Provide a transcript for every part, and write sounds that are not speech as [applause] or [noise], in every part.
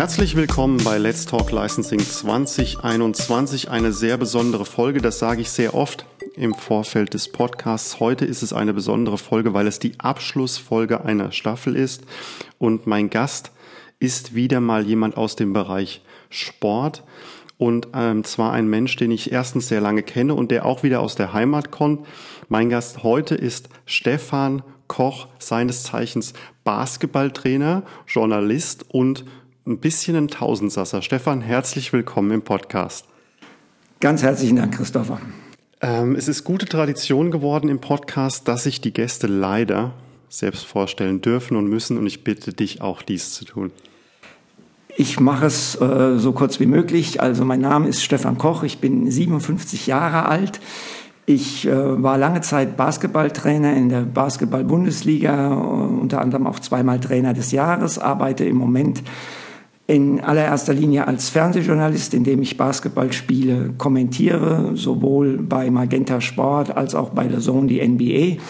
Herzlich willkommen bei Let's Talk Licensing 2021. Eine sehr besondere Folge, das sage ich sehr oft im Vorfeld des Podcasts. Heute ist es eine besondere Folge, weil es die Abschlussfolge einer Staffel ist. Und mein Gast ist wieder mal jemand aus dem Bereich Sport. Und ähm, zwar ein Mensch, den ich erstens sehr lange kenne und der auch wieder aus der Heimat kommt. Mein Gast heute ist Stefan Koch, seines Zeichens Basketballtrainer, Journalist und ein bisschen ein Tausendsasser. Stefan, herzlich willkommen im Podcast. Ganz herzlichen Dank, Christopher. Ähm, es ist gute Tradition geworden im Podcast, dass sich die Gäste leider selbst vorstellen dürfen und müssen und ich bitte dich auch dies zu tun. Ich mache es äh, so kurz wie möglich. Also mein Name ist Stefan Koch, ich bin 57 Jahre alt. Ich äh, war lange Zeit Basketballtrainer in der Basketball-Bundesliga, äh, unter anderem auch zweimal Trainer des Jahres, arbeite im Moment in allererster Linie als Fernsehjournalist, indem ich Basketballspiele kommentiere, sowohl bei Magenta Sport als auch bei der Zone, die NBA.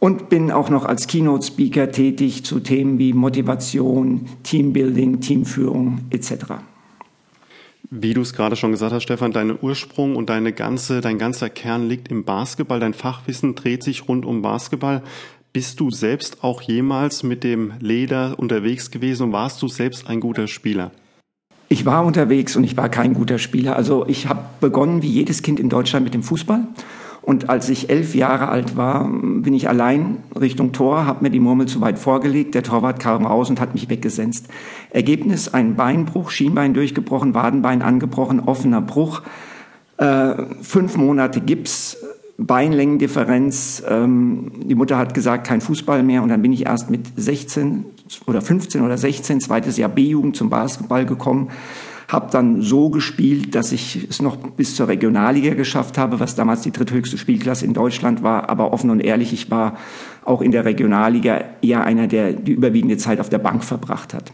Und bin auch noch als Keynote-Speaker tätig zu Themen wie Motivation, Teambuilding, Teamführung etc. Wie du es gerade schon gesagt hast, Stefan, dein Ursprung und deine ganze, dein ganzer Kern liegt im Basketball. Dein Fachwissen dreht sich rund um Basketball. Bist du selbst auch jemals mit dem Leder unterwegs gewesen und warst du selbst ein guter Spieler? Ich war unterwegs und ich war kein guter Spieler. Also ich habe begonnen wie jedes Kind in Deutschland mit dem Fußball. Und als ich elf Jahre alt war, bin ich allein Richtung Tor, habe mir die Murmel zu weit vorgelegt. Der Torwart kam raus und hat mich weggesenzt. Ergebnis, ein Beinbruch, Schienbein durchgebrochen, Wadenbein angebrochen, offener Bruch. Äh, fünf Monate Gips, Beinlängendifferenz. Ähm, die Mutter hat gesagt, kein Fußball mehr. Und dann bin ich erst mit 16 oder 15 oder 16, zweites Jahr B-Jugend zum Basketball gekommen. Habe dann so gespielt, dass ich es noch bis zur Regionalliga geschafft habe, was damals die dritthöchste Spielklasse in Deutschland war. Aber offen und ehrlich, ich war auch in der Regionalliga eher einer, der die überwiegende Zeit auf der Bank verbracht hat.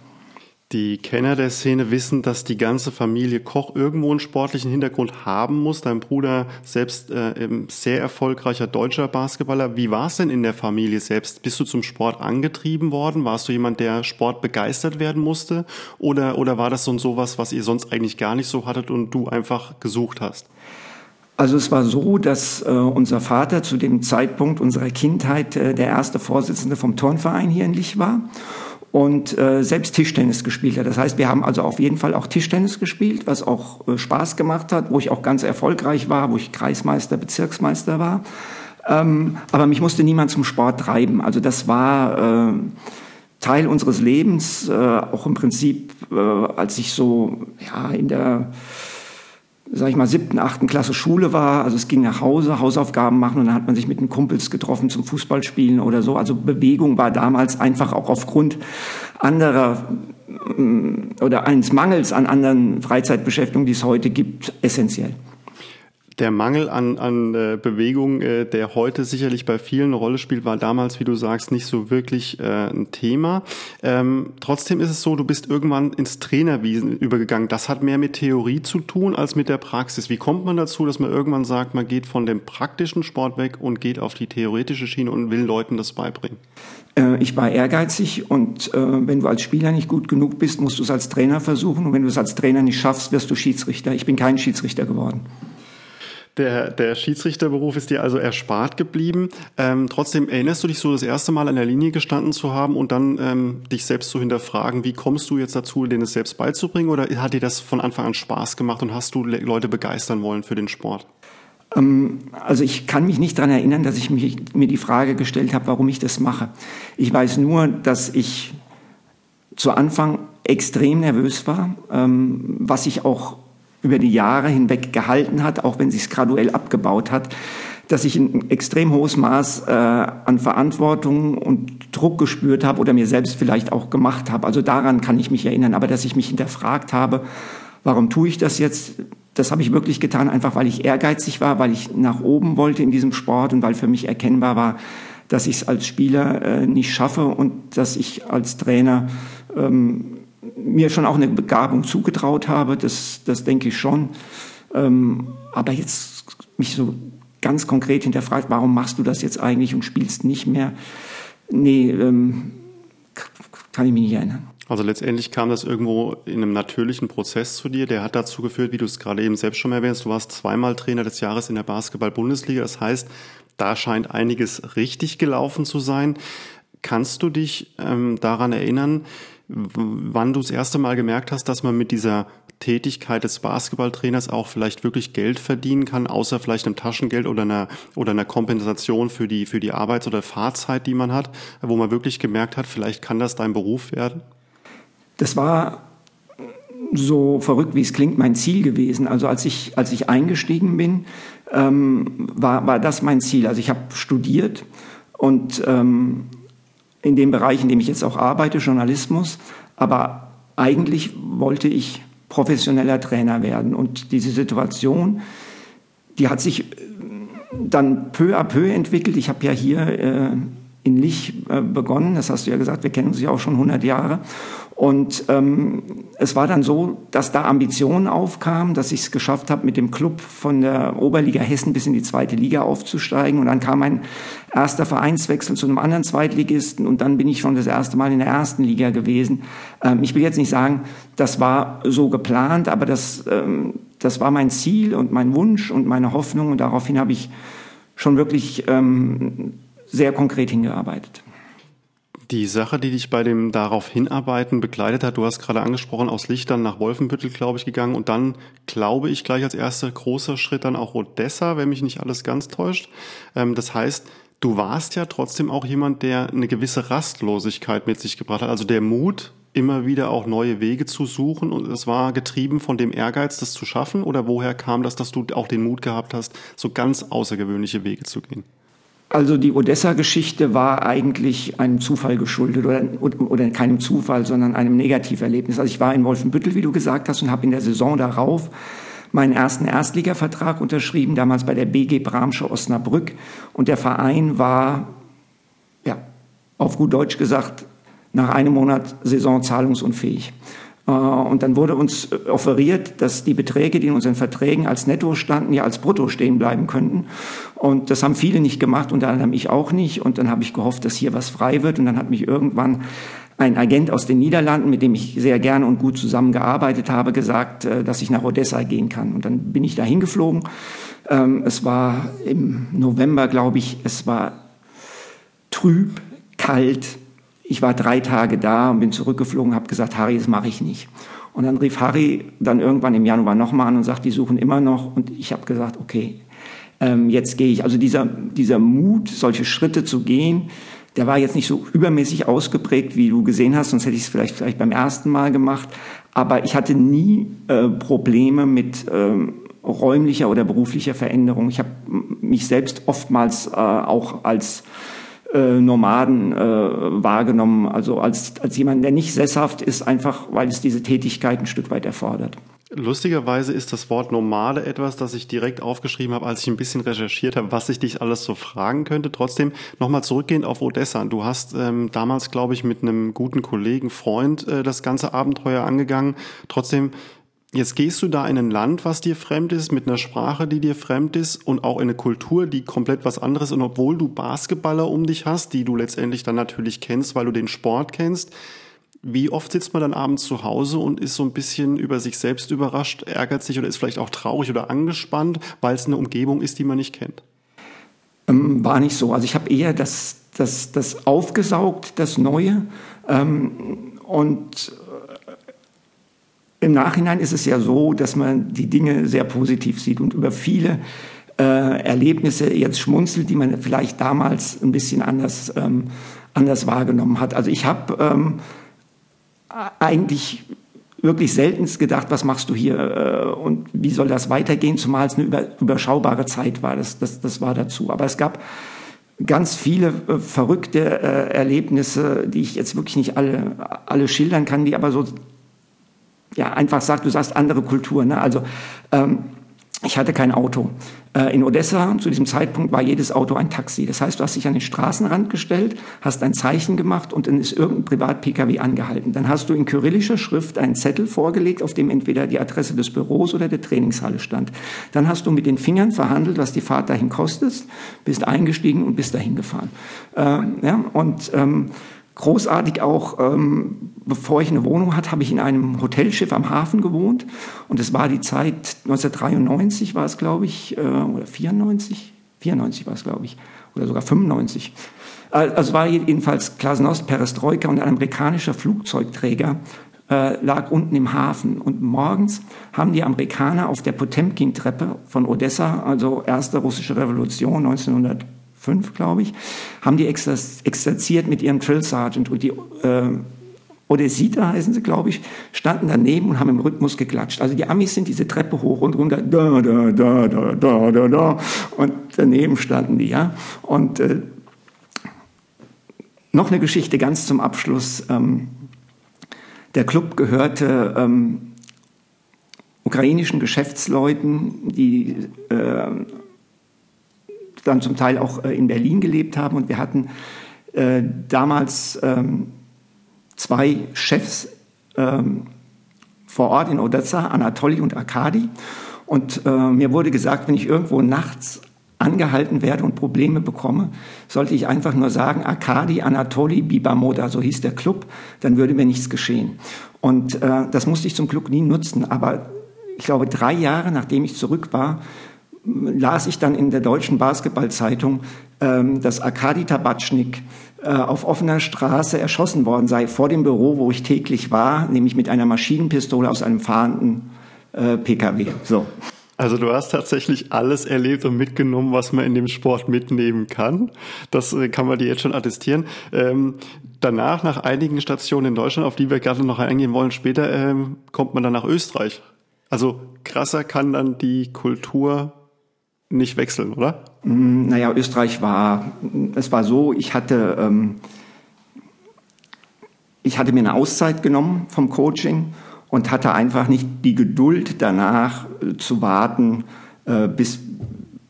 Die Kenner der Szene wissen, dass die ganze Familie Koch irgendwo einen sportlichen Hintergrund haben muss. Dein Bruder selbst äh, sehr erfolgreicher deutscher Basketballer. Wie war es denn in der Familie selbst? Bist du zum Sport angetrieben worden? Warst du jemand, der Sport begeistert werden musste? Oder, oder war das so sowas, was ihr sonst eigentlich gar nicht so hattet und du einfach gesucht hast? Also es war so, dass äh, unser Vater zu dem Zeitpunkt unserer Kindheit äh, der erste Vorsitzende vom Turnverein hier in Lich war und äh, selbst Tischtennis gespielt hat. Das heißt, wir haben also auf jeden Fall auch Tischtennis gespielt, was auch äh, Spaß gemacht hat, wo ich auch ganz erfolgreich war, wo ich Kreismeister, Bezirksmeister war. Ähm, aber mich musste niemand zum Sport treiben. Also das war äh, Teil unseres Lebens, äh, auch im Prinzip, äh, als ich so ja in der sag ich mal, siebten, achten Klasse Schule war. Also es ging nach Hause, Hausaufgaben machen und dann hat man sich mit den Kumpels getroffen zum Fußballspielen oder so. Also Bewegung war damals einfach auch aufgrund anderer mm, oder eines Mangels an anderen Freizeitbeschäftigungen, die es heute gibt, essentiell der Mangel an, an äh, Bewegung, äh, der heute sicherlich bei vielen eine Rolle spielt, war damals, wie du sagst, nicht so wirklich äh, ein Thema. Ähm, trotzdem ist es so, du bist irgendwann ins Trainerwiesen übergegangen. Das hat mehr mit Theorie zu tun als mit der Praxis. Wie kommt man dazu, dass man irgendwann sagt, man geht von dem praktischen Sport weg und geht auf die theoretische Schiene und will Leuten das beibringen? Äh, ich war ehrgeizig und äh, wenn du als Spieler nicht gut genug bist, musst du es als Trainer versuchen. Und wenn du es als Trainer nicht schaffst, wirst du Schiedsrichter. Ich bin kein Schiedsrichter geworden. Der, der Schiedsrichterberuf ist dir also erspart geblieben. Ähm, trotzdem erinnerst du dich so das erste Mal an der Linie gestanden zu haben und dann ähm, dich selbst zu hinterfragen, wie kommst du jetzt dazu, denen es selbst beizubringen oder hat dir das von Anfang an Spaß gemacht und hast du Leute begeistern wollen für den Sport? Ähm, also ich kann mich nicht daran erinnern, dass ich mich, mir die Frage gestellt habe, warum ich das mache. Ich weiß nur, dass ich zu Anfang extrem nervös war, ähm, was ich auch über die Jahre hinweg gehalten hat, auch wenn sich es graduell abgebaut hat, dass ich ein extrem hohes Maß äh, an Verantwortung und Druck gespürt habe oder mir selbst vielleicht auch gemacht habe. Also daran kann ich mich erinnern. Aber dass ich mich hinterfragt habe, warum tue ich das jetzt? Das habe ich wirklich getan, einfach weil ich ehrgeizig war, weil ich nach oben wollte in diesem Sport und weil für mich erkennbar war, dass ich es als Spieler äh, nicht schaffe und dass ich als Trainer ähm, mir schon auch eine Begabung zugetraut habe, das, das denke ich schon. Ähm, aber jetzt mich so ganz konkret hinterfragt, warum machst du das jetzt eigentlich und spielst nicht mehr? Nee, ähm, kann ich mich nicht erinnern. Also letztendlich kam das irgendwo in einem natürlichen Prozess zu dir. Der hat dazu geführt, wie du es gerade eben selbst schon erwähnst, du warst zweimal Trainer des Jahres in der Basketball-Bundesliga. Das heißt, da scheint einiges richtig gelaufen zu sein. Kannst du dich ähm, daran erinnern, wann du das erste Mal gemerkt hast, dass man mit dieser Tätigkeit des Basketballtrainers auch vielleicht wirklich Geld verdienen kann, außer vielleicht einem Taschengeld oder einer, oder einer Kompensation für die, für die Arbeits- oder Fahrzeit, die man hat, wo man wirklich gemerkt hat, vielleicht kann das dein Beruf werden? Das war so verrückt, wie es klingt, mein Ziel gewesen. Also als ich, als ich eingestiegen bin, ähm, war, war das mein Ziel. Also ich habe studiert und ähm, in dem Bereich, in dem ich jetzt auch arbeite, Journalismus, aber eigentlich wollte ich professioneller Trainer werden. Und diese Situation, die hat sich dann peu à peu entwickelt. Ich habe ja hier äh, in Lich äh, begonnen, das hast du ja gesagt, wir kennen uns ja auch schon 100 Jahre. Und ähm, es war dann so, dass da Ambitionen aufkamen, dass ich es geschafft habe, mit dem Club von der Oberliga Hessen bis in die zweite Liga aufzusteigen. Und dann kam ein erster Vereinswechsel zu einem anderen Zweitligisten und dann bin ich schon das erste Mal in der ersten Liga gewesen. Ähm, ich will jetzt nicht sagen, das war so geplant, aber das, ähm, das war mein Ziel und mein Wunsch und meine Hoffnung und daraufhin habe ich schon wirklich ähm, sehr konkret hingearbeitet. Die Sache, die dich bei dem darauf hinarbeiten begleitet hat, du hast gerade angesprochen, aus Lichtern nach Wolfenbüttel, glaube ich, gegangen und dann, glaube ich, gleich als erster großer Schritt dann auch Odessa, wenn mich nicht alles ganz täuscht. Ähm, das heißt, du warst ja trotzdem auch jemand, der eine gewisse Rastlosigkeit mit sich gebracht hat, also der Mut, immer wieder auch neue Wege zu suchen und es war getrieben von dem Ehrgeiz, das zu schaffen oder woher kam das, dass du auch den Mut gehabt hast, so ganz außergewöhnliche Wege zu gehen? Also die Odessa-Geschichte war eigentlich einem Zufall geschuldet oder, oder keinem Zufall, sondern einem Negativerlebnis. Also ich war in Wolfenbüttel, wie du gesagt hast, und habe in der Saison darauf meinen ersten Erstligavertrag unterschrieben, damals bei der BG Bramsche Osnabrück. Und der Verein war, ja, auf gut Deutsch gesagt, nach einem Monat Saison zahlungsunfähig. Äh, und dann wurde uns offeriert, dass die Beträge, die in unseren Verträgen als Netto standen, ja als Brutto stehen bleiben könnten. Und das haben viele nicht gemacht, unter anderem ich auch nicht. Und dann habe ich gehofft, dass hier was frei wird. Und dann hat mich irgendwann ein Agent aus den Niederlanden, mit dem ich sehr gerne und gut zusammengearbeitet habe, gesagt, äh, dass ich nach Odessa gehen kann. Und dann bin ich da hingeflogen. Ähm, es war im November, glaube ich, es war trüb, kalt, ich war drei Tage da und bin zurückgeflogen, habe gesagt, Harry, das mache ich nicht. Und dann rief Harry dann irgendwann im Januar nochmal an und sagt, die suchen immer noch. Und ich habe gesagt, okay, ähm, jetzt gehe ich. Also dieser, dieser Mut, solche Schritte zu gehen, der war jetzt nicht so übermäßig ausgeprägt, wie du gesehen hast, sonst hätte ich es vielleicht, vielleicht beim ersten Mal gemacht. Aber ich hatte nie äh, Probleme mit ähm, räumlicher oder beruflicher Veränderung. Ich habe mich selbst oftmals äh, auch als äh, Nomaden äh, wahrgenommen, also als, als jemand, der nicht sesshaft ist, einfach weil es diese Tätigkeit ein Stück weit erfordert. Lustigerweise ist das Wort Nomade etwas, das ich direkt aufgeschrieben habe, als ich ein bisschen recherchiert habe, was ich dich alles so fragen könnte. Trotzdem nochmal zurückgehend auf Odessa. Du hast ähm, damals, glaube ich, mit einem guten Kollegen, Freund äh, das ganze Abenteuer angegangen. Trotzdem Jetzt gehst du da in ein Land, was dir fremd ist, mit einer Sprache, die dir fremd ist und auch in eine Kultur, die komplett was anderes. Und obwohl du Basketballer um dich hast, die du letztendlich dann natürlich kennst, weil du den Sport kennst, wie oft sitzt man dann abends zu Hause und ist so ein bisschen über sich selbst überrascht, ärgert sich oder ist vielleicht auch traurig oder angespannt, weil es eine Umgebung ist, die man nicht kennt? Ähm, war nicht so. Also ich habe eher das, das, das aufgesaugt, das Neue. Ähm, und im Nachhinein ist es ja so, dass man die Dinge sehr positiv sieht und über viele äh, Erlebnisse jetzt schmunzelt, die man vielleicht damals ein bisschen anders, ähm, anders wahrgenommen hat. Also ich habe ähm, eigentlich wirklich selten gedacht, was machst du hier äh, und wie soll das weitergehen, zumal es eine über, überschaubare Zeit war. Das, das, das war dazu. Aber es gab ganz viele äh, verrückte äh, Erlebnisse, die ich jetzt wirklich nicht alle, alle schildern kann, die aber so ja, einfach sagt, du sagst andere Kultur. Ne? Also ähm, ich hatte kein Auto. Äh, in Odessa zu diesem Zeitpunkt war jedes Auto ein Taxi. Das heißt, du hast dich an den Straßenrand gestellt, hast ein Zeichen gemacht und dann ist irgendein Privat-Pkw angehalten. Dann hast du in kyrillischer Schrift einen Zettel vorgelegt, auf dem entweder die Adresse des Büros oder der Trainingshalle stand. Dann hast du mit den Fingern verhandelt, was die Fahrt dahin kostet, bist eingestiegen und bist dahin gefahren. Äh, ja, und ähm, großartig auch, ähm, bevor ich eine Wohnung hatte, habe ich in einem Hotelschiff am Hafen gewohnt. Und es war die Zeit 1993 war es, glaube ich, äh, oder 94? 94 war es, glaube ich, oder sogar 95. Äh, also war jedenfalls Glasnost, Perestroika und ein amerikanischer Flugzeugträger äh, lag unten im Hafen. Und morgens haben die Amerikaner auf der Potemkin-Treppe von Odessa, also erste russische Revolution 1900 fünf, glaube ich, haben die exerziert mit ihrem Drill Sergeant und die äh, Odessiter heißen sie, glaube ich, standen daneben und haben im Rhythmus geklatscht. Also die Amis sind diese Treppe hoch und runter, da, da, da, da, da, da, da, und daneben standen die, ja. Und äh, noch eine Geschichte ganz zum Abschluss. Ähm, der Club gehörte ähm, ukrainischen Geschäftsleuten, die äh, dann zum Teil auch äh, in Berlin gelebt haben. Und wir hatten äh, damals ähm, zwei Chefs ähm, vor Ort in Odessa, Anatoli und Arkadi. Und äh, mir wurde gesagt, wenn ich irgendwo nachts angehalten werde und Probleme bekomme, sollte ich einfach nur sagen, Arkadi, Anatoli, Bibamoda, so hieß der Club, dann würde mir nichts geschehen. Und äh, das musste ich zum Glück nie nutzen. Aber ich glaube, drei Jahre nachdem ich zurück war, las ich dann in der deutschen Basketballzeitung, ähm, dass Arkadi Tabatschnik äh, auf offener Straße erschossen worden sei, vor dem Büro, wo ich täglich war, nämlich mit einer Maschinenpistole aus einem fahrenden äh, Pkw. So. Also du hast tatsächlich alles erlebt und mitgenommen, was man in dem Sport mitnehmen kann. Das äh, kann man dir jetzt schon attestieren. Ähm, danach, nach einigen Stationen in Deutschland, auf die wir gerade noch eingehen wollen, später ähm, kommt man dann nach Österreich. Also krasser kann dann die Kultur nicht wechseln, oder? Mm, naja, Österreich war, es war so, ich hatte, ähm, ich hatte mir eine Auszeit genommen vom Coaching und hatte einfach nicht die Geduld danach äh, zu warten, äh, bis,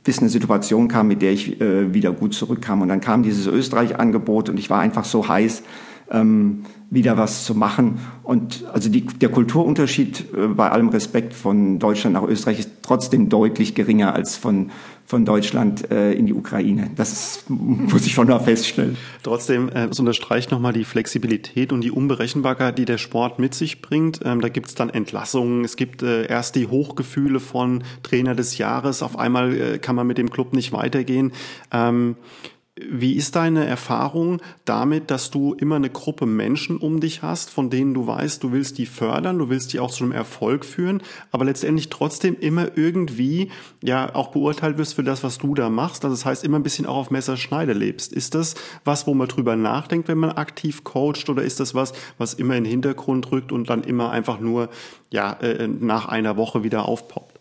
bis eine Situation kam, mit der ich äh, wieder gut zurückkam. Und dann kam dieses Österreich-Angebot und ich war einfach so heiß, ähm, wieder was zu machen. Und also die, der Kulturunterschied äh, bei allem Respekt von Deutschland nach Österreich ist trotzdem deutlich geringer als von, von Deutschland äh, in die Ukraine. Das [laughs] muss ich schon mal feststellen. Trotzdem, äh, es unterstreicht nochmal die Flexibilität und die Unberechenbarkeit, die der Sport mit sich bringt. Ähm, da gibt es dann Entlassungen, es gibt äh, erst die Hochgefühle von Trainer des Jahres, auf einmal äh, kann man mit dem Club nicht weitergehen. Ähm, wie ist deine Erfahrung damit, dass du immer eine Gruppe Menschen um dich hast, von denen du weißt, du willst die fördern, du willst die auch zu einem Erfolg führen, aber letztendlich trotzdem immer irgendwie ja auch beurteilt wirst für das, was du da machst. Also das heißt, immer ein bisschen auch auf Messerschneide lebst. Ist das was, wo man drüber nachdenkt, wenn man aktiv coacht, oder ist das was, was immer in den Hintergrund rückt und dann immer einfach nur ja äh, nach einer Woche wieder aufpoppt?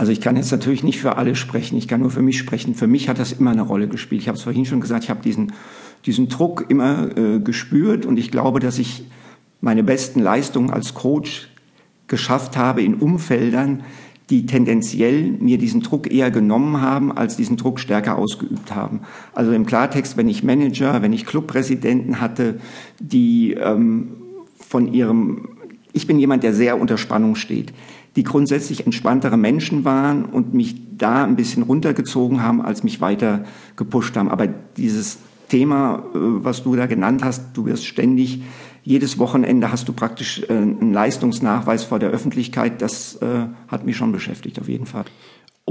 Also ich kann jetzt natürlich nicht für alle sprechen, ich kann nur für mich sprechen. Für mich hat das immer eine Rolle gespielt. Ich habe es vorhin schon gesagt, ich habe diesen, diesen Druck immer äh, gespürt und ich glaube, dass ich meine besten Leistungen als Coach geschafft habe in Umfeldern, die tendenziell mir diesen Druck eher genommen haben, als diesen Druck stärker ausgeübt haben. Also im Klartext, wenn ich Manager, wenn ich Clubpräsidenten hatte, die ähm, von ihrem, ich bin jemand, der sehr unter Spannung steht die grundsätzlich entspanntere Menschen waren und mich da ein bisschen runtergezogen haben, als mich weiter gepusht haben. Aber dieses Thema, äh, was du da genannt hast, du wirst ständig, jedes Wochenende hast du praktisch äh, einen Leistungsnachweis vor der Öffentlichkeit, das äh, hat mich schon beschäftigt, auf jeden Fall.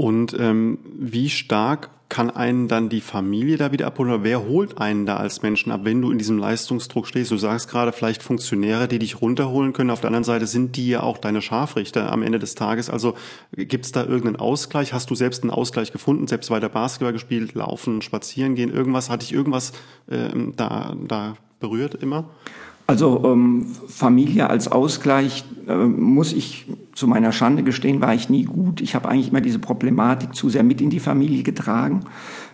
Und ähm, wie stark kann einen dann die Familie da wieder abholen oder wer holt einen da als Menschen ab, wenn du in diesem Leistungsdruck stehst? Du sagst gerade vielleicht Funktionäre, die dich runterholen können. Auf der anderen Seite sind die ja auch deine Scharfrichter am Ende des Tages. Also gibt es da irgendeinen Ausgleich? Hast du selbst einen Ausgleich gefunden? Selbst weiter Basketball gespielt, laufen, spazieren gehen, irgendwas? Hatte ich irgendwas ähm, da, da berührt immer? Also ähm, Familie als Ausgleich äh, muss ich zu meiner Schande gestehen, war ich nie gut. Ich habe eigentlich immer diese Problematik zu sehr mit in die Familie getragen.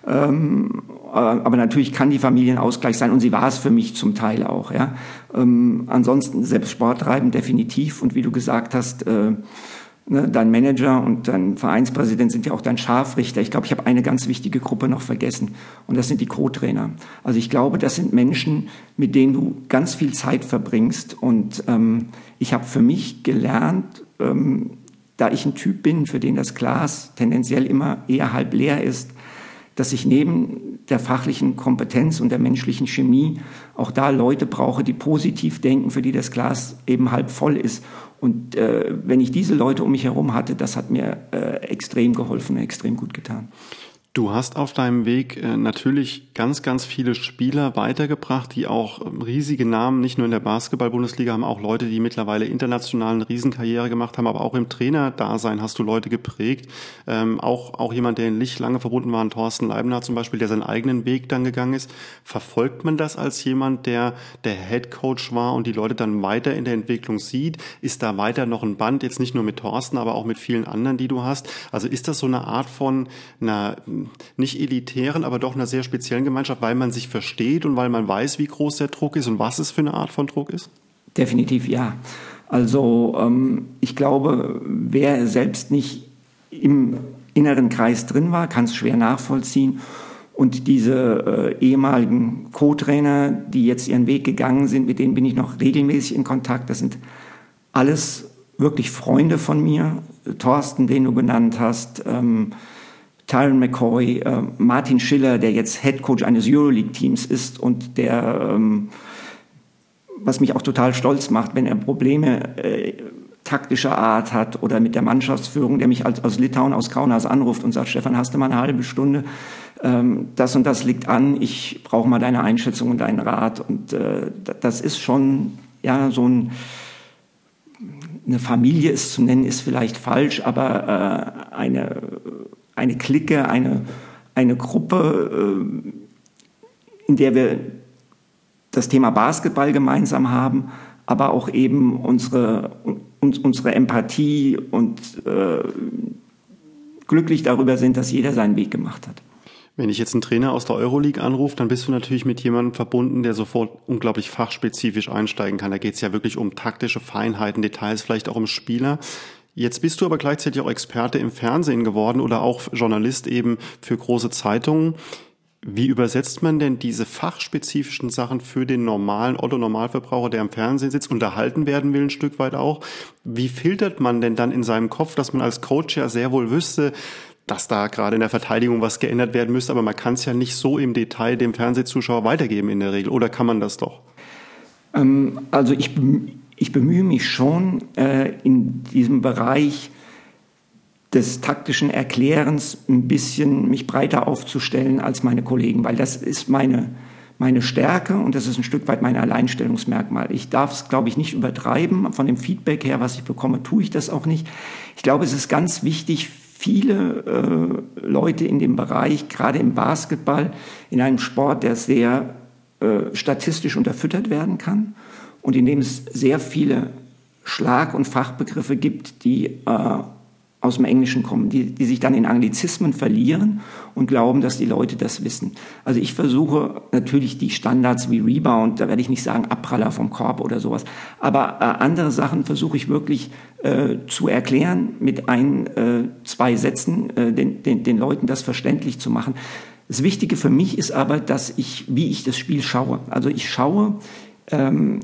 Ähm, äh, aber natürlich kann die Familie ein Ausgleich sein und sie war es für mich zum Teil auch. Ja. Ähm, ansonsten selbst Sport treiben definitiv und wie du gesagt hast, äh, Ne, dein Manager und dein Vereinspräsident sind ja auch dein Scharfrichter. Ich glaube, ich habe eine ganz wichtige Gruppe noch vergessen und das sind die Co-Trainer. Also ich glaube, das sind Menschen, mit denen du ganz viel Zeit verbringst und ähm, ich habe für mich gelernt, ähm, da ich ein Typ bin, für den das Glas tendenziell immer eher halb leer ist, dass ich neben der fachlichen Kompetenz und der menschlichen Chemie auch da Leute brauche, die positiv denken, für die das Glas eben halb voll ist. Und äh, wenn ich diese Leute um mich herum hatte, das hat mir äh, extrem geholfen, extrem gut getan. Du hast auf deinem Weg äh, natürlich ganz, ganz viele Spieler weitergebracht, die auch ähm, riesige Namen, nicht nur in der Basketball-Bundesliga haben, auch Leute, die mittlerweile international eine Riesenkarriere gemacht haben, aber auch im Trainerdasein hast du Leute geprägt. Ähm, auch, auch jemand, der in Licht lange verbunden war, Thorsten Leibner zum Beispiel, der seinen eigenen Weg dann gegangen ist. Verfolgt man das als jemand, der der Head Coach war und die Leute dann weiter in der Entwicklung sieht? Ist da weiter noch ein Band, jetzt nicht nur mit Thorsten, aber auch mit vielen anderen, die du hast? Also ist das so eine Art von einer nicht elitären, aber doch einer sehr speziellen Gemeinschaft, weil man sich versteht und weil man weiß, wie groß der Druck ist und was es für eine Art von Druck ist? Definitiv ja. Also ähm, ich glaube, wer selbst nicht im inneren Kreis drin war, kann es schwer nachvollziehen. Und diese äh, ehemaligen Co-Trainer, die jetzt ihren Weg gegangen sind, mit denen bin ich noch regelmäßig in Kontakt. Das sind alles wirklich Freunde von mir. Thorsten, den du genannt hast, ähm, Tyron McCoy, äh, Martin Schiller, der jetzt Head Coach eines Euroleague-Teams ist und der, ähm, was mich auch total stolz macht, wenn er Probleme äh, taktischer Art hat oder mit der Mannschaftsführung, der mich als, aus Litauen, aus Kaunas anruft und sagt, Stefan, hast du mal eine halbe Stunde? Ähm, das und das liegt an, ich brauche mal deine Einschätzung und deinen Rat. Und äh, das ist schon ja so ein eine Familie ist zu nennen, ist vielleicht falsch, aber äh, eine eine Clique, eine, eine Gruppe, äh, in der wir das Thema Basketball gemeinsam haben, aber auch eben unsere, uns, unsere Empathie und äh, glücklich darüber sind, dass jeder seinen Weg gemacht hat. Wenn ich jetzt einen Trainer aus der Euroleague anrufe, dann bist du natürlich mit jemandem verbunden, der sofort unglaublich fachspezifisch einsteigen kann. Da geht es ja wirklich um taktische Feinheiten, Details, vielleicht auch um Spieler. Jetzt bist du aber gleichzeitig auch Experte im Fernsehen geworden oder auch Journalist eben für große Zeitungen. Wie übersetzt man denn diese fachspezifischen Sachen für den normalen Otto-Normalverbraucher, der im Fernsehen sitzt, unterhalten werden will, ein Stück weit auch? Wie filtert man denn dann in seinem Kopf, dass man als Coach ja sehr wohl wüsste, dass da gerade in der Verteidigung was geändert werden müsste, aber man kann es ja nicht so im Detail dem Fernsehzuschauer weitergeben in der Regel. Oder kann man das doch? Ähm, also ich ich bemühe mich schon äh, in diesem Bereich des taktischen Erklärens ein bisschen mich breiter aufzustellen als meine Kollegen, weil das ist meine, meine Stärke und das ist ein Stück weit mein Alleinstellungsmerkmal. Ich darf es, glaube ich, nicht übertreiben. Von dem Feedback her, was ich bekomme, tue ich das auch nicht. Ich glaube, es ist ganz wichtig, viele äh, Leute in dem Bereich, gerade im Basketball, in einem Sport, der sehr äh, statistisch unterfüttert werden kann, und in dem es sehr viele Schlag- und Fachbegriffe gibt, die äh, aus dem Englischen kommen, die, die sich dann in Anglizismen verlieren und glauben, dass die Leute das wissen. Also ich versuche natürlich die Standards wie Rebound, da werde ich nicht sagen Abpraller vom Korb oder sowas, aber äh, andere Sachen versuche ich wirklich äh, zu erklären, mit ein, äh, zwei Sätzen äh, den, den, den Leuten das verständlich zu machen. Das Wichtige für mich ist aber, dass ich, wie ich das Spiel schaue. Also ich schaue ähm,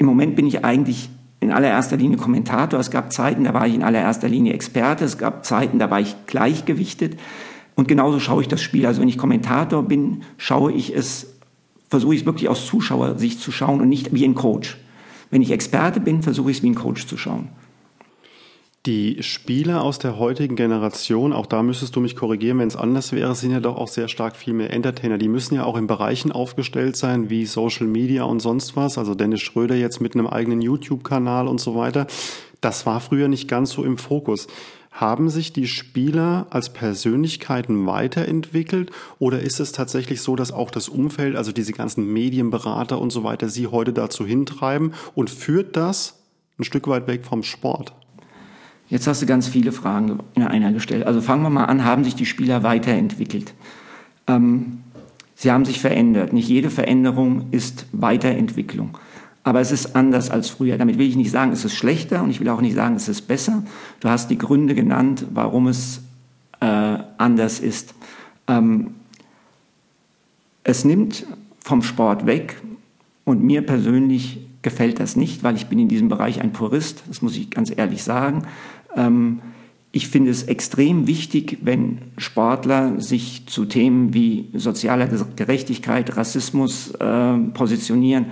im Moment bin ich eigentlich in allererster Linie Kommentator. Es gab Zeiten, da war ich in allererster Linie Experte. Es gab Zeiten, da war ich gleichgewichtet. Und genauso schaue ich das Spiel. Also wenn ich Kommentator bin, schaue ich es, versuche ich es wirklich aus Zuschauersicht zu schauen und nicht wie ein Coach. Wenn ich Experte bin, versuche ich es wie ein Coach zu schauen. Die Spieler aus der heutigen Generation, auch da müsstest du mich korrigieren, wenn es anders wäre, sind ja doch auch sehr stark viel mehr Entertainer. Die müssen ja auch in Bereichen aufgestellt sein, wie Social Media und sonst was. Also Dennis Schröder jetzt mit einem eigenen YouTube-Kanal und so weiter. Das war früher nicht ganz so im Fokus. Haben sich die Spieler als Persönlichkeiten weiterentwickelt oder ist es tatsächlich so, dass auch das Umfeld, also diese ganzen Medienberater und so weiter, sie heute dazu hintreiben und führt das ein Stück weit weg vom Sport? Jetzt hast du ganz viele Fragen in einer gestellt. Also fangen wir mal an, haben sich die Spieler weiterentwickelt? Ähm, sie haben sich verändert. Nicht jede Veränderung ist Weiterentwicklung. Aber es ist anders als früher. Damit will ich nicht sagen, es ist schlechter und ich will auch nicht sagen, es ist besser. Du hast die Gründe genannt, warum es äh, anders ist. Ähm, es nimmt vom Sport weg und mir persönlich gefällt das nicht, weil ich bin in diesem Bereich ein Purist, das muss ich ganz ehrlich sagen. Ähm, ich finde es extrem wichtig, wenn Sportler sich zu Themen wie sozialer Gerechtigkeit, Rassismus äh, positionieren,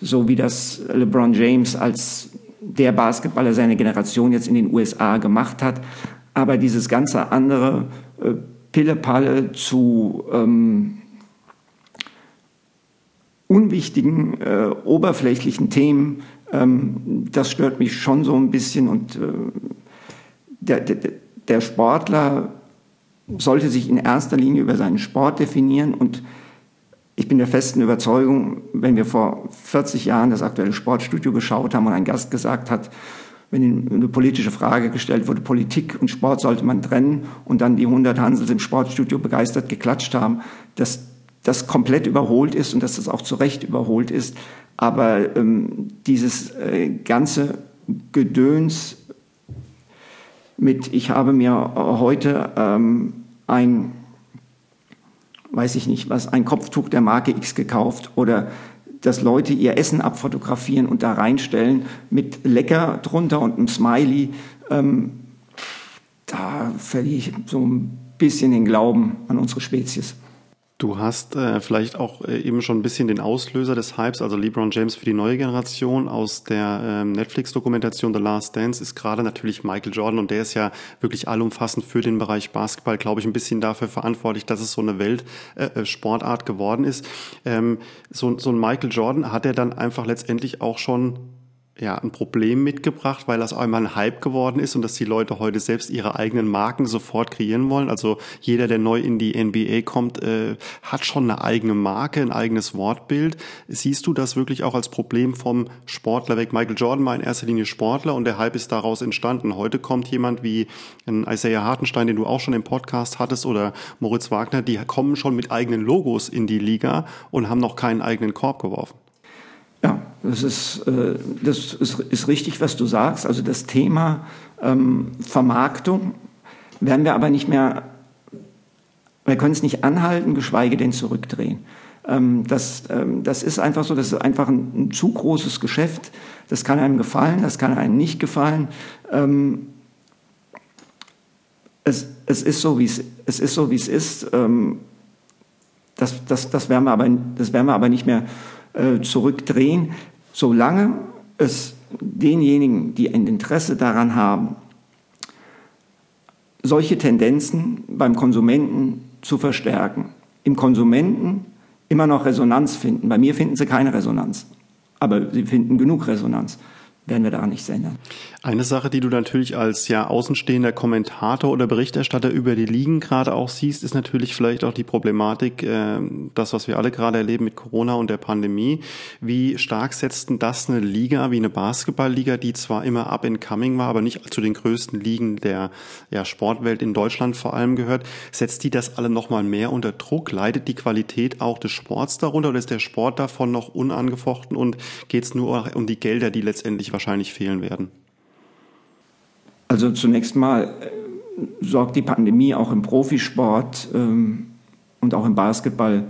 so wie das LeBron James als der Basketballer seiner Generation jetzt in den USA gemacht hat. Aber dieses ganze andere äh, Pillepalle zu ähm, unwichtigen, äh, oberflächlichen Themen, ähm, das stört mich schon so ein bisschen und äh, der, der, der Sportler sollte sich in erster Linie über seinen Sport definieren und ich bin der festen Überzeugung, wenn wir vor 40 Jahren das aktuelle Sportstudio geschaut haben und ein Gast gesagt hat, wenn eine politische Frage gestellt wurde, Politik und Sport sollte man trennen und dann die 100 Hansels im Sportstudio begeistert geklatscht haben, dass das komplett überholt ist und dass das auch zu Recht überholt ist. Aber ähm, dieses äh, ganze Gedöns mit, ich habe mir heute ähm, ein, weiß ich nicht was, ein Kopftuch der Marke X gekauft oder dass Leute ihr Essen abfotografieren und da reinstellen mit lecker drunter und einem Smiley. Ähm, da verliere ich so ein bisschen den Glauben an unsere Spezies. Du hast äh, vielleicht auch äh, eben schon ein bisschen den Auslöser des Hypes, also LeBron James für die neue Generation aus der ähm, Netflix-Dokumentation The Last Dance ist gerade natürlich Michael Jordan und der ist ja wirklich allumfassend für den Bereich Basketball, glaube ich, ein bisschen dafür verantwortlich, dass es so eine Weltsportart äh, äh geworden ist. Ähm, so, so ein Michael Jordan hat er dann einfach letztendlich auch schon ja, ein Problem mitgebracht, weil das einmal ein Hype geworden ist und dass die Leute heute selbst ihre eigenen Marken sofort kreieren wollen. Also jeder, der neu in die NBA kommt, äh, hat schon eine eigene Marke, ein eigenes Wortbild. Siehst du das wirklich auch als Problem vom Sportler weg? Michael Jordan war in erster Linie Sportler und der Hype ist daraus entstanden. Heute kommt jemand wie ein Isaiah Hartenstein, den du auch schon im Podcast hattest, oder Moritz Wagner, die kommen schon mit eigenen Logos in die Liga und haben noch keinen eigenen Korb geworfen. Ja, das ist, äh, das ist, richtig, was du sagst. Also das Thema ähm, Vermarktung werden wir aber nicht mehr, wir können es nicht anhalten, geschweige denn zurückdrehen. Ähm, das, ähm, das ist einfach so, das ist einfach ein, ein, zu großes Geschäft. Das kann einem gefallen, das kann einem nicht gefallen. Es, es ist so, wie es, es ist so, wie es ist. Das, das, das, werden wir aber, das werden wir aber nicht mehr äh, zurückdrehen, solange es denjenigen, die ein Interesse daran haben, solche Tendenzen beim Konsumenten zu verstärken, im Konsumenten immer noch Resonanz finden. Bei mir finden sie keine Resonanz, aber sie finden genug Resonanz werden wir daran nichts ändern. Eine Sache, die du natürlich als ja außenstehender Kommentator oder Berichterstatter über die Ligen gerade auch siehst, ist natürlich vielleicht auch die Problematik, äh, das, was wir alle gerade erleben mit Corona und der Pandemie. Wie stark setzt denn das eine Liga wie eine Basketballliga, die zwar immer up and coming war, aber nicht zu den größten Ligen der ja, Sportwelt in Deutschland vor allem gehört, setzt die das alle nochmal mehr unter Druck? Leidet die Qualität auch des Sports darunter oder ist der Sport davon noch unangefochten und geht es nur um die Gelder, die letztendlich wahrscheinlich fehlen werden? Also zunächst mal äh, sorgt die Pandemie auch im Profisport ähm, und auch im Basketball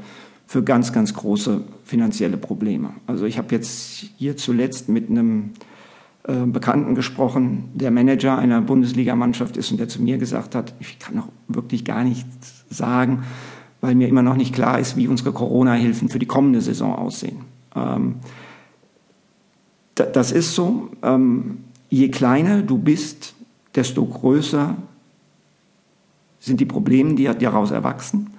für ganz, ganz große finanzielle Probleme. Also ich habe jetzt hier zuletzt mit einem äh, Bekannten gesprochen, der Manager einer Bundesligamannschaft ist und der zu mir gesagt hat, ich kann auch wirklich gar nichts sagen, weil mir immer noch nicht klar ist, wie unsere Corona-Hilfen für die kommende Saison aussehen. Ähm, das ist so. Ähm, je kleiner du bist, desto größer sind die Probleme, die daraus erwachsen.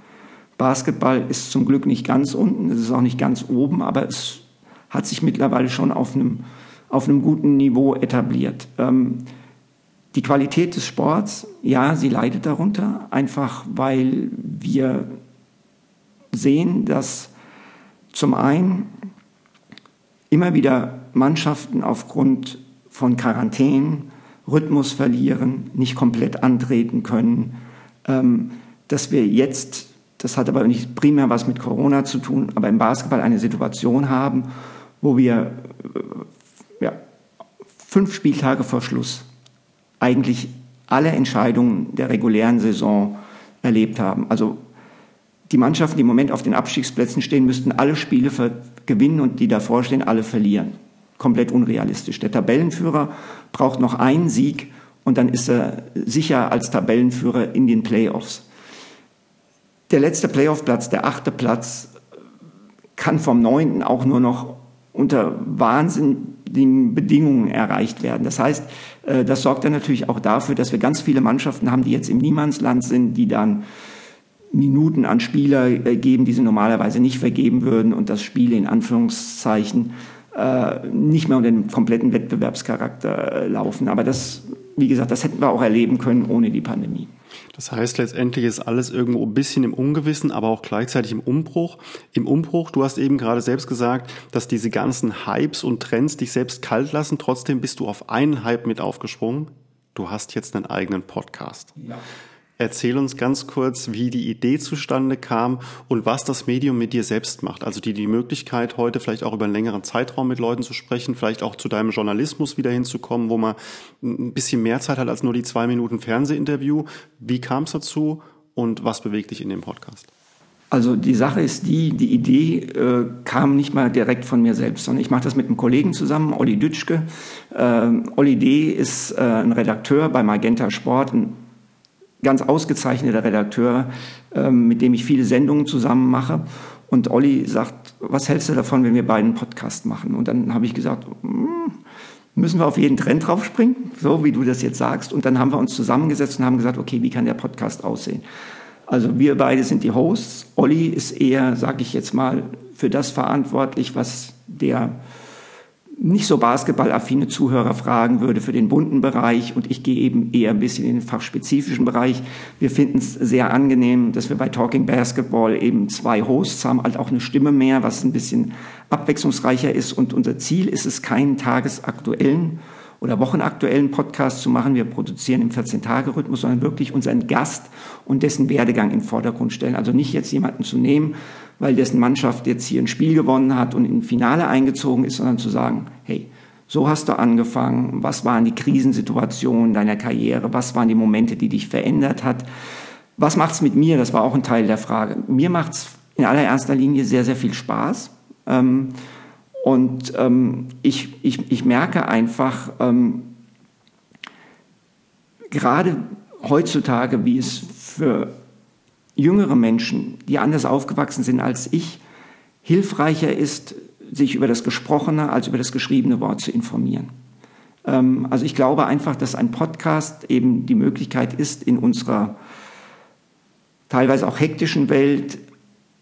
Basketball ist zum Glück nicht ganz unten, es ist auch nicht ganz oben, aber es hat sich mittlerweile schon auf einem, auf einem guten Niveau etabliert. Ähm, die Qualität des Sports, ja, sie leidet darunter, einfach weil wir sehen, dass zum einen immer wieder Mannschaften aufgrund von Quarantänen Rhythmus verlieren, nicht komplett antreten können, ähm, dass wir jetzt, das hat aber nicht primär was mit Corona zu tun, aber im Basketball eine Situation haben, wo wir äh, ja, fünf Spieltage vor Schluss eigentlich alle Entscheidungen der regulären Saison erlebt haben. Also die Mannschaften, die im Moment auf den Abstiegsplätzen stehen, müssten alle Spiele gewinnen und die davor stehen, alle verlieren. Komplett unrealistisch. Der Tabellenführer braucht noch einen Sieg, und dann ist er sicher als Tabellenführer in den Playoffs. Der letzte Playoff-Platz, der achte Platz, kann vom neunten auch nur noch unter wahnsinnigen Bedingungen erreicht werden. Das heißt, äh, das sorgt dann natürlich auch dafür, dass wir ganz viele Mannschaften haben, die jetzt im Niemandsland sind, die dann Minuten an Spieler äh, geben, die sie normalerweise nicht vergeben würden und das Spiel in Anführungszeichen äh, nicht mehr unter dem kompletten Wettbewerbscharakter laufen. Aber das, wie gesagt, das hätten wir auch erleben können ohne die Pandemie. Das heißt, letztendlich ist alles irgendwo ein bisschen im Ungewissen, aber auch gleichzeitig im Umbruch. Im Umbruch, du hast eben gerade selbst gesagt, dass diese ganzen Hypes und Trends dich selbst kalt lassen. Trotzdem bist du auf einen Hype mit aufgesprungen. Du hast jetzt einen eigenen Podcast. Ja. Erzähl uns ganz kurz, wie die Idee zustande kam und was das Medium mit dir selbst macht. Also die, die Möglichkeit, heute vielleicht auch über einen längeren Zeitraum mit Leuten zu sprechen, vielleicht auch zu deinem Journalismus wieder hinzukommen, wo man ein bisschen mehr Zeit hat als nur die zwei Minuten Fernsehinterview. Wie kam es dazu und was bewegt dich in dem Podcast? Also die Sache ist die, die Idee äh, kam nicht mal direkt von mir selbst, sondern ich mache das mit einem Kollegen zusammen, Olli Dütschke. Äh, Olli D. ist äh, ein Redakteur bei Magenta Sport, ein ganz ausgezeichneter Redakteur, ähm, mit dem ich viele Sendungen zusammen mache. Und Olli sagt, was hältst du davon, wenn wir beiden einen Podcast machen? Und dann habe ich gesagt, hm, müssen wir auf jeden Trend draufspringen, so wie du das jetzt sagst. Und dann haben wir uns zusammengesetzt und haben gesagt, okay, wie kann der Podcast aussehen? Also wir beide sind die Hosts. Olli ist eher, sage ich jetzt mal, für das verantwortlich, was der nicht so basketballaffine Zuhörer fragen würde für den bunten Bereich und ich gehe eben eher ein bisschen in den fachspezifischen Bereich. Wir finden es sehr angenehm, dass wir bei Talking Basketball eben zwei Hosts haben, halt auch eine Stimme mehr, was ein bisschen abwechslungsreicher ist und unser Ziel ist es, keinen tagesaktuellen oder wochenaktuellen Podcast zu machen. Wir produzieren im 14-Tage-Rhythmus, sondern wirklich unseren Gast und dessen Werdegang in Vordergrund stellen. Also nicht jetzt jemanden zu nehmen, weil dessen Mannschaft jetzt hier ein Spiel gewonnen hat und in Finale eingezogen ist, sondern zu sagen, hey, so hast du angefangen, was waren die Krisensituationen deiner Karriere, was waren die Momente, die dich verändert hat, was macht's mit mir, das war auch ein Teil der Frage. Mir macht's in allererster Linie sehr, sehr viel Spaß. Ähm, und ähm, ich, ich, ich merke einfach, ähm, gerade heutzutage, wie es für jüngere Menschen, die anders aufgewachsen sind als ich, hilfreicher ist, sich über das gesprochene als über das geschriebene Wort zu informieren. Ähm, also ich glaube einfach, dass ein Podcast eben die Möglichkeit ist, in unserer teilweise auch hektischen Welt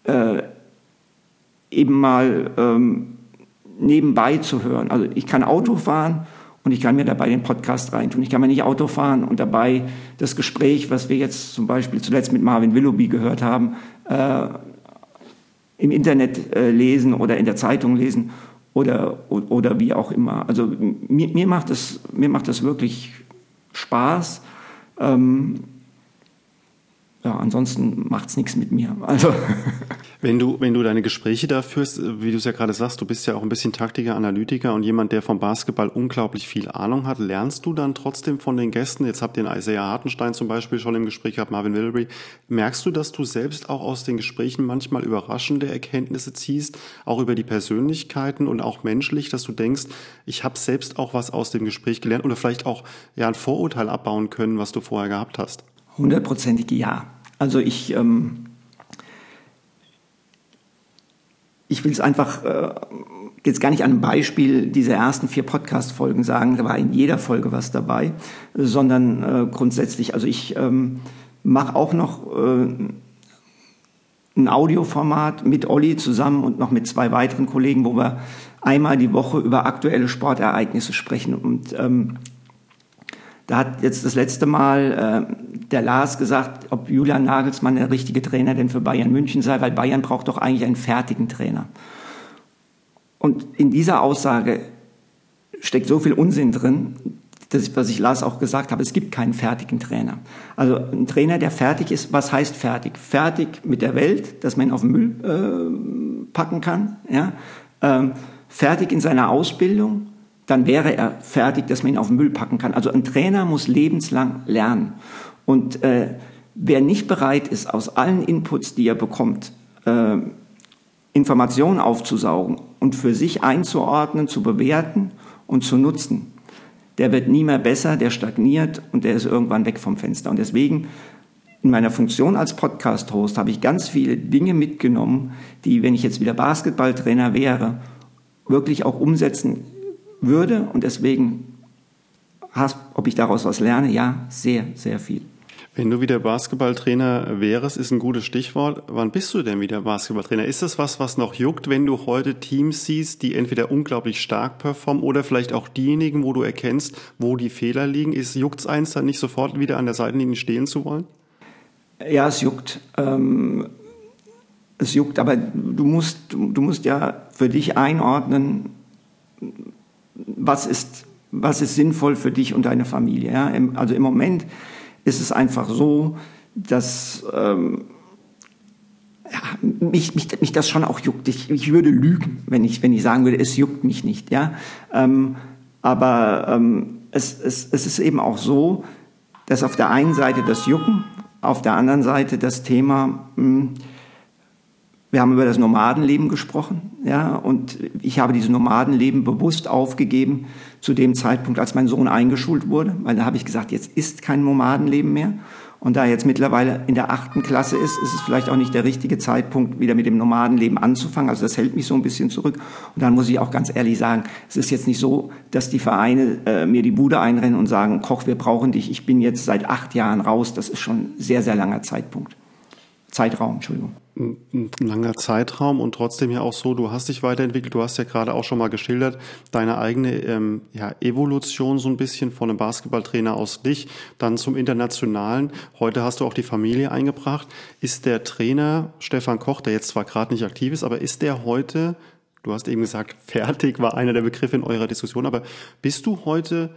äh, eben mal ähm, nebenbei zu hören. Also ich kann Auto fahren und ich kann mir dabei den Podcast reintun. Ich kann mir nicht Auto fahren und dabei das Gespräch, was wir jetzt zum Beispiel zuletzt mit Marvin Willoughby gehört haben, äh, im Internet äh, lesen oder in der Zeitung lesen oder, oder wie auch immer. Also mir, mir, macht, das, mir macht das wirklich Spaß. Ähm, ja, ansonsten macht es nichts mit mir. Also. [laughs] Wenn du, wenn du deine Gespräche da führst, wie du es ja gerade sagst, du bist ja auch ein bisschen Taktiker, Analytiker und jemand, der vom Basketball unglaublich viel Ahnung hat, lernst du dann trotzdem von den Gästen, jetzt habt ihr den Isaiah Hartenstein zum Beispiel schon im Gespräch gehabt, Marvin Willoughby, merkst du, dass du selbst auch aus den Gesprächen manchmal überraschende Erkenntnisse ziehst, auch über die Persönlichkeiten und auch menschlich, dass du denkst, ich habe selbst auch was aus dem Gespräch gelernt oder vielleicht auch ja ein Vorurteil abbauen können, was du vorher gehabt hast? Hundertprozentig ja. Also ich, ähm, ich will es einfach äh, jetzt gar nicht an einem Beispiel dieser ersten vier Podcast-Folgen sagen, da war in jeder Folge was dabei, sondern äh, grundsätzlich, also ich ähm, mache auch noch äh, ein Audioformat mit Olli zusammen und noch mit zwei weiteren Kollegen, wo wir einmal die Woche über aktuelle Sportereignisse sprechen. Und ähm, da hat jetzt das letzte Mal äh, der Lars gesagt, ob Julian Nagelsmann der richtige Trainer denn für Bayern München sei, weil Bayern braucht doch eigentlich einen fertigen Trainer. Und in dieser Aussage steckt so viel Unsinn drin, dass was ich Lars auch gesagt habe, es gibt keinen fertigen Trainer. Also ein Trainer, der fertig ist, was heißt fertig? Fertig mit der Welt, dass man ihn auf den Müll äh, packen kann, ja? Ähm, fertig in seiner Ausbildung, dann wäre er fertig, dass man ihn auf den Müll packen kann. Also ein Trainer muss lebenslang lernen. Und äh, wer nicht bereit ist, aus allen Inputs, die er bekommt, äh, Informationen aufzusaugen und für sich einzuordnen, zu bewerten und zu nutzen, der wird nie mehr besser, der stagniert und der ist irgendwann weg vom Fenster. Und deswegen in meiner Funktion als Podcast-Host habe ich ganz viele Dinge mitgenommen, die, wenn ich jetzt wieder Basketballtrainer wäre, wirklich auch umsetzen würde. Und deswegen, ob ich daraus was lerne, ja, sehr, sehr viel. Wenn du wieder Basketballtrainer wärst, ist ein gutes Stichwort. Wann bist du denn wieder Basketballtrainer? Ist das was, was noch juckt, wenn du heute Teams siehst, die entweder unglaublich stark performen oder vielleicht auch diejenigen, wo du erkennst, wo die Fehler liegen? Ist juckt's eins dann nicht sofort wieder an der Seitenlinie stehen zu wollen? Ja, es juckt. Ähm, es juckt, aber du musst, du musst ja für dich einordnen, was ist, was ist sinnvoll für dich und deine Familie. Ja? Also im Moment ist es einfach so, dass ähm, ja, mich, mich, mich das schon auch juckt. Ich, ich würde lügen, wenn ich, wenn ich sagen würde, es juckt mich nicht. Ja? Ähm, aber ähm, es, es, es ist eben auch so, dass auf der einen Seite das Jucken, auf der anderen Seite das Thema, mh, hm, wir haben über das Nomadenleben gesprochen, ja, und ich habe dieses Nomadenleben bewusst aufgegeben zu dem Zeitpunkt, als mein Sohn eingeschult wurde, weil da habe ich gesagt, jetzt ist kein Nomadenleben mehr. Und da er jetzt mittlerweile in der achten Klasse ist, ist es vielleicht auch nicht der richtige Zeitpunkt, wieder mit dem Nomadenleben anzufangen. Also das hält mich so ein bisschen zurück. Und dann muss ich auch ganz ehrlich sagen, es ist jetzt nicht so, dass die Vereine äh, mir die Bude einrennen und sagen, Koch, wir brauchen dich. Ich bin jetzt seit acht Jahren raus. Das ist schon ein sehr, sehr langer Zeitpunkt. Zeitraum, Entschuldigung ein langer Zeitraum und trotzdem ja auch so, du hast dich weiterentwickelt, du hast ja gerade auch schon mal geschildert, deine eigene ähm, ja, Evolution so ein bisschen von einem Basketballtrainer aus dich, dann zum Internationalen. Heute hast du auch die Familie eingebracht. Ist der Trainer Stefan Koch, der jetzt zwar gerade nicht aktiv ist, aber ist der heute, du hast eben gesagt, [laughs] fertig war einer der Begriffe in eurer Diskussion, aber bist du heute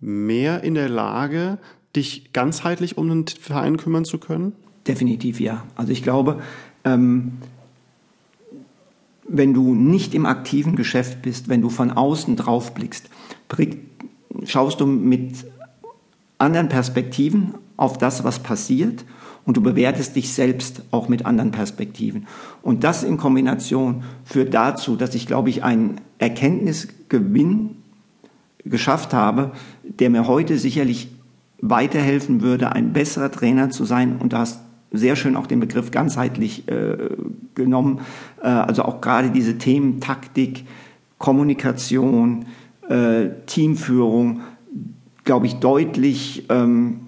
mehr in der Lage, dich ganzheitlich um den Verein kümmern zu können? Definitiv ja. Also ich glaube, ähm, wenn du nicht im aktiven Geschäft bist, wenn du von außen drauf blickst, schaust du mit anderen Perspektiven auf das, was passiert und du bewertest dich selbst auch mit anderen Perspektiven. Und das in Kombination führt dazu, dass ich, glaube ich, einen Erkenntnisgewinn geschafft habe, der mir heute sicherlich weiterhelfen würde, ein besserer Trainer zu sein. Und da hast sehr schön auch den Begriff ganzheitlich äh, genommen. Äh, also auch gerade diese Themen Taktik, Kommunikation, äh, Teamführung, glaube ich, deutlich ähm,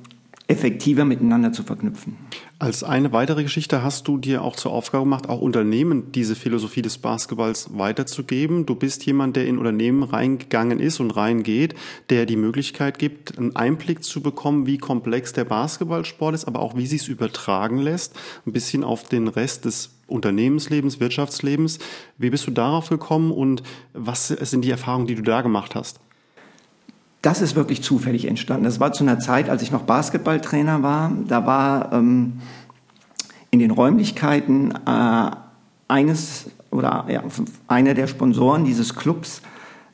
effektiver miteinander zu verknüpfen. Als eine weitere Geschichte hast du dir auch zur Aufgabe gemacht, auch Unternehmen diese Philosophie des Basketballs weiterzugeben. Du bist jemand, der in Unternehmen reingegangen ist und reingeht, der die Möglichkeit gibt, einen Einblick zu bekommen, wie komplex der Basketballsport ist, aber auch wie sich es übertragen lässt, ein bisschen auf den Rest des Unternehmenslebens, Wirtschaftslebens. Wie bist du darauf gekommen und was sind die Erfahrungen, die du da gemacht hast? Das ist wirklich zufällig entstanden. Das war zu einer Zeit, als ich noch Basketballtrainer war. Da war ähm, in den Räumlichkeiten äh, eines oder ja, einer der Sponsoren dieses Clubs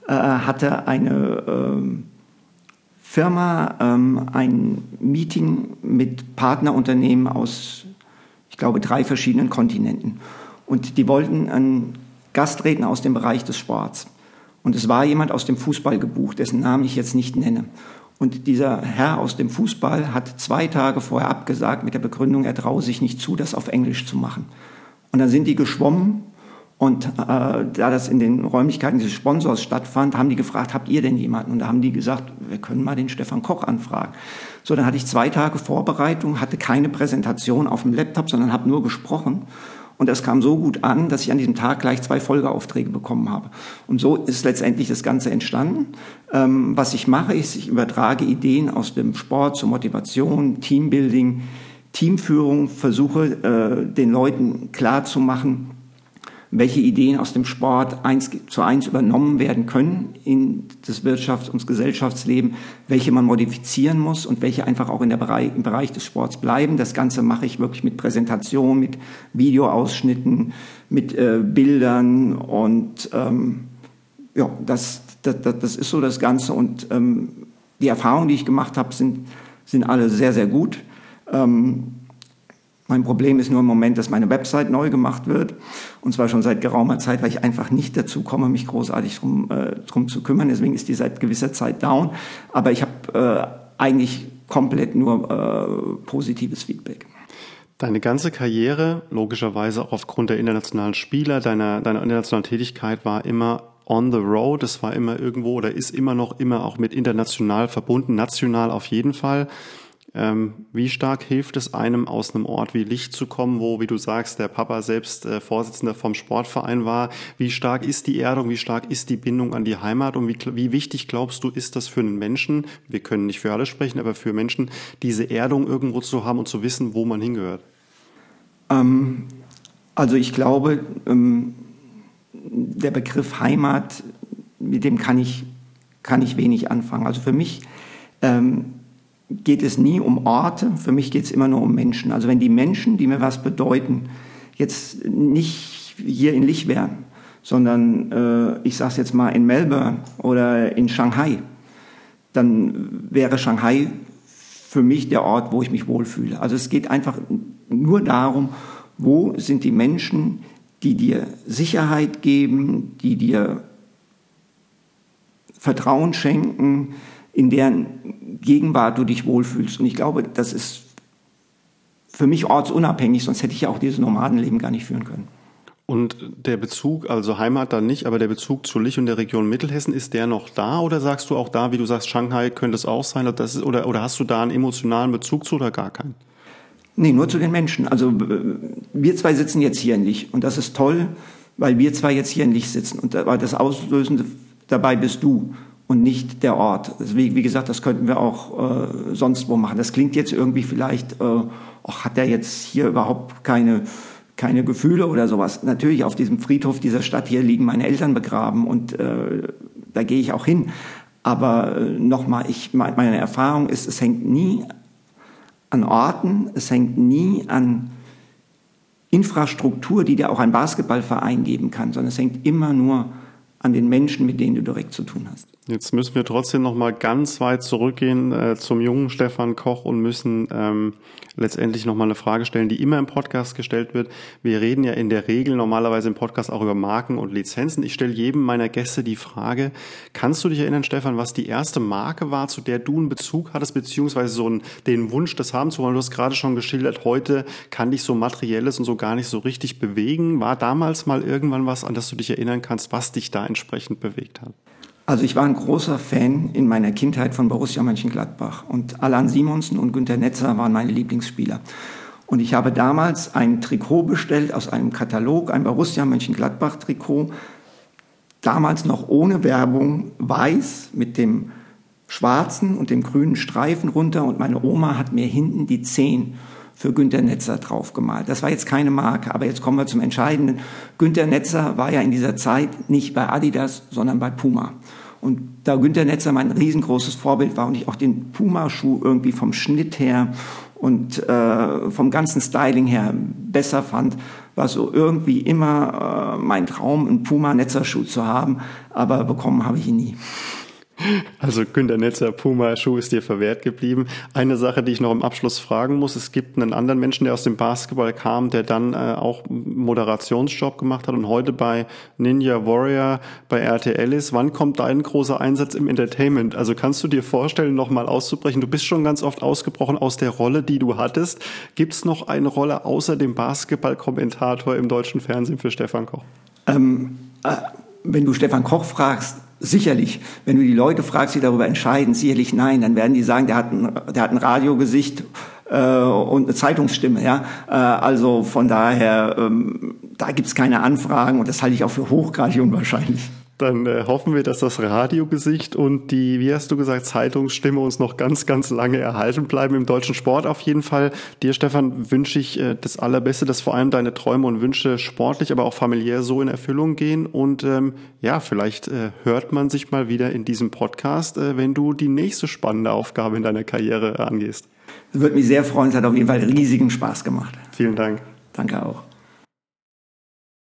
äh, hatte eine ähm, Firma ähm, ein Meeting mit Partnerunternehmen aus, ich glaube, drei verschiedenen Kontinenten. Und die wollten einen Gastredner aus dem Bereich des Sports. Und es war jemand aus dem Fußball gebucht, dessen Namen ich jetzt nicht nenne. Und dieser Herr aus dem Fußball hat zwei Tage vorher abgesagt mit der Begründung, er traue sich nicht zu, das auf Englisch zu machen. Und dann sind die geschwommen und äh, da das in den Räumlichkeiten dieses Sponsors stattfand, haben die gefragt, habt ihr denn jemanden? Und da haben die gesagt, wir können mal den Stefan Koch anfragen. So, dann hatte ich zwei Tage Vorbereitung, hatte keine Präsentation auf dem Laptop, sondern habe nur gesprochen. Und das kam so gut an, dass ich an diesem Tag gleich zwei Folgeaufträge bekommen habe. Und so ist letztendlich das Ganze entstanden. Ähm, was ich mache, ist, ich übertrage Ideen aus dem Sport zur Motivation, Teambuilding, Teamführung, versuche äh, den Leuten klar zu machen, welche Ideen aus dem Sport eins zu eins übernommen werden können in das Wirtschafts- und Gesellschaftsleben, welche man modifizieren muss und welche einfach auch in der Bereich, im Bereich des Sports bleiben. Das Ganze mache ich wirklich mit Präsentation, mit Videoausschnitten, mit äh, Bildern und ähm, ja, das, das, das ist so das Ganze und ähm, die Erfahrungen, die ich gemacht habe, sind, sind alle sehr, sehr gut. Ähm, Mein Problem ist nur im Moment, dass meine Website neu gemacht wird. Und zwar schon seit geraumer Zeit, weil ich einfach nicht dazu komme, mich großartig drum, äh, drum zu kümmern. Deswegen ist die seit gewisser Zeit down. Aber ich habe äh, eigentlich komplett nur äh, positives Feedback. Deine ganze Karriere, logischerweise auch aufgrund der internationalen Spieler, deiner, deiner internationalen Tätigkeit, war immer on the road. Es war immer irgendwo oder ist immer noch immer auch mit international verbunden, national auf jeden Fall. Ähm, wie stark hilft es einem, aus einem Ort wie Licht zu kommen, wo, wie du sagst, der Papa selbst äh, Vorsitzender vom Sportverein war? Wie stark ist die Erdung? Wie stark ist die Bindung an die Heimat? Und wie, wie wichtig glaubst du, ist das für einen Menschen? Wir können nicht für alle sprechen, aber für Menschen, diese Erdung irgendwo zu haben und zu wissen, wo man hingehört? Ähm, also ich glaube, ähm, der Begriff Heimat, mit dem kann ich, kann ich wenig anfangen. Also für mich ähm, geht es nie um Orte, für mich geht es immer nur um Menschen. Also wenn die Menschen, die mir was bedeuten, jetzt nicht hier in Lich wären, sondern äh, ich sage es jetzt mal in Melbourne oder in Shanghai, dann wäre Shanghai für mich der Ort, wo ich mich wohlfühle. Also es geht einfach nur darum, wo sind die Menschen, die dir Sicherheit geben, die dir Vertrauen schenken, in deren Gegenwart du dich wohlfühlst. Und ich glaube, das ist für mich ortsunabhängig, sonst hätte ich ja auch dieses Nomadenleben gar nicht führen können. Und der Bezug, also Heimat dann nicht, aber der Bezug zu Lich und der Region Mittelhessen, ist der noch da oder sagst du auch da, wie du sagst, Shanghai könnte es auch sein, ist, oder, oder hast du da einen emotionalen Bezug zu oder gar keinen? Nee, nur zu den Menschen. Also wir zwei sitzen jetzt hier in Lich und das ist toll, weil wir zwei jetzt hier in Lich sitzen und das Auslösende dabei bist du und nicht der Ort. Wie, wie, gesagt, das könnten wir auch äh, sonst wo machen. Das klingt jetzt irgendwie vielleicht, äh, ach, hat der jetzt hier überhaupt keine, keine Gefühle oder sowas. Natürlich, auf diesem Friedhof dieser Stadt hier liegen meine Eltern begraben und äh, da gehe ich auch hin. Aber äh, nochmal, meine Erfahrung ist, es hängt nie an Orten, es hängt nie an Infrastruktur, die dir auch ein Basketballverein geben kann, sondern es hängt immer nur an den Menschen, mit denen du direkt zu tun hast. Jetzt müssen wir trotzdem noch mal ganz weit zurückgehen äh, zum jungen Stefan Koch und müssen ähm, letztendlich noch mal eine Frage stellen, die immer im Podcast gestellt wird. Wir reden ja in der Regel normalerweise im Podcast auch über Marken und Lizenzen. Ich stelle jedem meiner Gäste die Frage: Kannst du dich erinnern, Stefan, was die erste Marke war, zu der du einen Bezug hattest, beziehungsweise so einen, den Wunsch, das haben zu wollen? Du hast gerade schon geschildert, heute kann dich so materielles und so gar nicht so richtig bewegen. War damals mal irgendwann was, an das du dich erinnern kannst, was dich da entsprechend bewegt hat? Also ich war ein großer Fan in meiner Kindheit von Borussia Mönchengladbach. Und Alan Simonsen und Günter Netzer waren meine Lieblingsspieler. Und ich habe damals ein Trikot bestellt aus einem Katalog, ein Borussia Mönchengladbach Trikot, damals noch ohne Werbung, weiß mit dem schwarzen und dem grünen Streifen runter. Und meine Oma hat mir hinten die Zehen für Günter Netzer draufgemalt. Das war jetzt keine Marke, aber jetzt kommen wir zum Entscheidenden. Günter Netzer war ja in dieser Zeit nicht bei Adidas, sondern bei Puma. Und da Günter Netzer mein riesengroßes Vorbild war und ich auch den Puma-Schuh irgendwie vom Schnitt her und äh, vom ganzen Styling her besser fand, war so irgendwie immer äh, mein Traum, einen Puma-Netzer-Schuh zu haben, aber bekommen habe ich ihn nie. Also Günter Netzer, Puma, Schuh ist dir verwehrt geblieben. Eine Sache, die ich noch im Abschluss fragen muss, es gibt einen anderen Menschen, der aus dem Basketball kam, der dann äh, auch Moderationsjob gemacht hat und heute bei Ninja Warrior bei RTL ist. Wann kommt dein großer Einsatz im Entertainment? Also kannst du dir vorstellen, nochmal auszubrechen? Du bist schon ganz oft ausgebrochen aus der Rolle, die du hattest. Gibt es noch eine Rolle außer dem Basketball-Kommentator im deutschen Fernsehen für Stefan Koch? Ähm, äh, wenn du Stefan Koch fragst, Sicherlich, wenn du die Leute fragst, die darüber entscheiden, sicherlich nein, dann werden die sagen, der hat ein, der hat ein Radiogesicht äh, und eine Zeitungsstimme. Ja? Äh, also von daher, ähm, da gibt's keine Anfragen und das halte ich auch für hochgradig unwahrscheinlich. Dann äh, hoffen wir, dass das Radiogesicht und die, wie hast du gesagt, Zeitungsstimme uns noch ganz, ganz lange erhalten bleiben im deutschen Sport. Auf jeden Fall dir, Stefan, wünsche ich äh, das Allerbeste, dass vor allem deine Träume und Wünsche sportlich, aber auch familiär so in Erfüllung gehen. Und ähm, ja, vielleicht äh, hört man sich mal wieder in diesem Podcast, äh, wenn du die nächste spannende Aufgabe in deiner Karriere angehst. Das würde mich sehr freuen. Es hat auf jeden Fall riesigen Spaß gemacht. Vielen Dank. Danke auch.